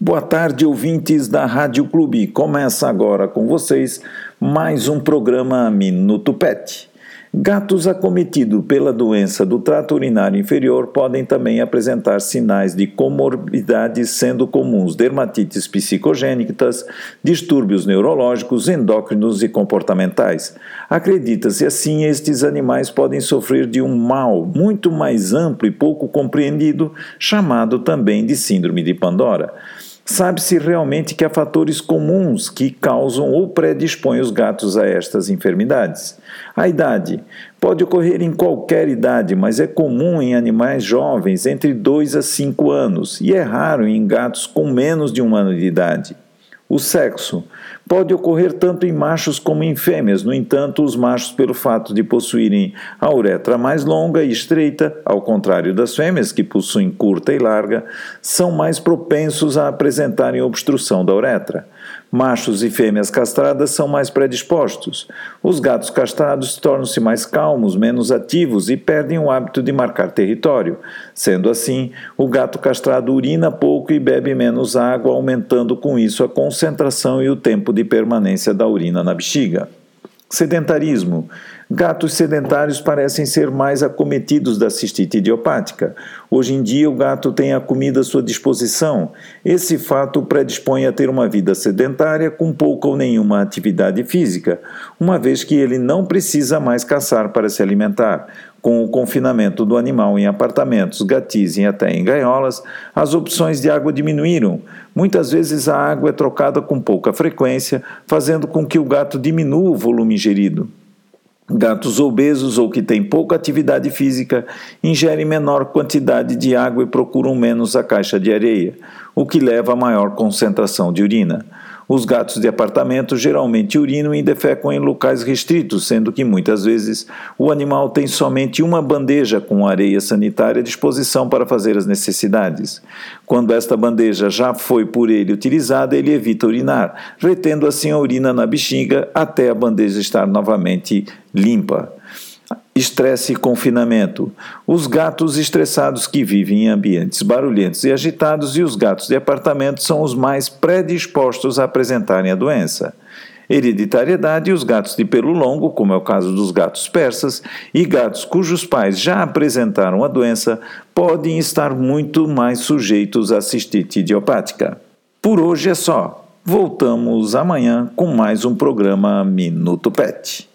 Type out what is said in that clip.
Boa tarde, ouvintes da Rádio Clube. Começa agora com vocês mais um programa Minuto Pet. Gatos acometidos pela doença do trato urinário inferior podem também apresentar sinais de comorbidades, sendo comuns dermatites psicogênicas, distúrbios neurológicos, endócrinos e comportamentais. Acredita-se assim, estes animais podem sofrer de um mal muito mais amplo e pouco compreendido, chamado também de Síndrome de Pandora. Sabe-se realmente que há fatores comuns que causam ou predispõem os gatos a estas enfermidades. A idade pode ocorrer em qualquer idade, mas é comum em animais jovens entre 2 a 5 anos e é raro em gatos com menos de um ano de idade. O sexo pode ocorrer tanto em machos como em fêmeas, no entanto, os machos, pelo fato de possuírem a uretra mais longa e estreita, ao contrário das fêmeas, que possuem curta e larga, são mais propensos a apresentarem obstrução da uretra. Machos e fêmeas castradas são mais predispostos. Os gatos castrados tornam-se mais calmos, menos ativos e perdem o hábito de marcar território. Sendo assim, o gato castrado urina pouco e bebe menos água, aumentando com isso a concentração e o tempo de permanência da urina na bexiga. Sedentarismo. Gatos sedentários parecem ser mais acometidos da cistite idiopática. Hoje em dia, o gato tem a comida à sua disposição. Esse fato predispõe a ter uma vida sedentária com pouca ou nenhuma atividade física, uma vez que ele não precisa mais caçar para se alimentar. Com o confinamento do animal em apartamentos, gatis e até em gaiolas, as opções de água diminuíram. Muitas vezes a água é trocada com pouca frequência, fazendo com que o gato diminua o volume ingerido. Gatos obesos ou que têm pouca atividade física ingerem menor quantidade de água e procuram menos a caixa de areia, o que leva a maior concentração de urina. Os gatos de apartamento geralmente urinam e defecam em locais restritos, sendo que muitas vezes o animal tem somente uma bandeja com areia sanitária à disposição para fazer as necessidades. Quando esta bandeja já foi por ele utilizada, ele evita urinar, retendo assim a urina na bexiga até a bandeja estar novamente limpa. Estresse e confinamento. Os gatos estressados que vivem em ambientes barulhentos e agitados e os gatos de apartamento são os mais predispostos a apresentarem a doença. Hereditariedade os gatos de pelo longo, como é o caso dos gatos persas, e gatos cujos pais já apresentaram a doença, podem estar muito mais sujeitos à cistite idiopática. Por hoje é só. Voltamos amanhã com mais um programa Minuto Pet.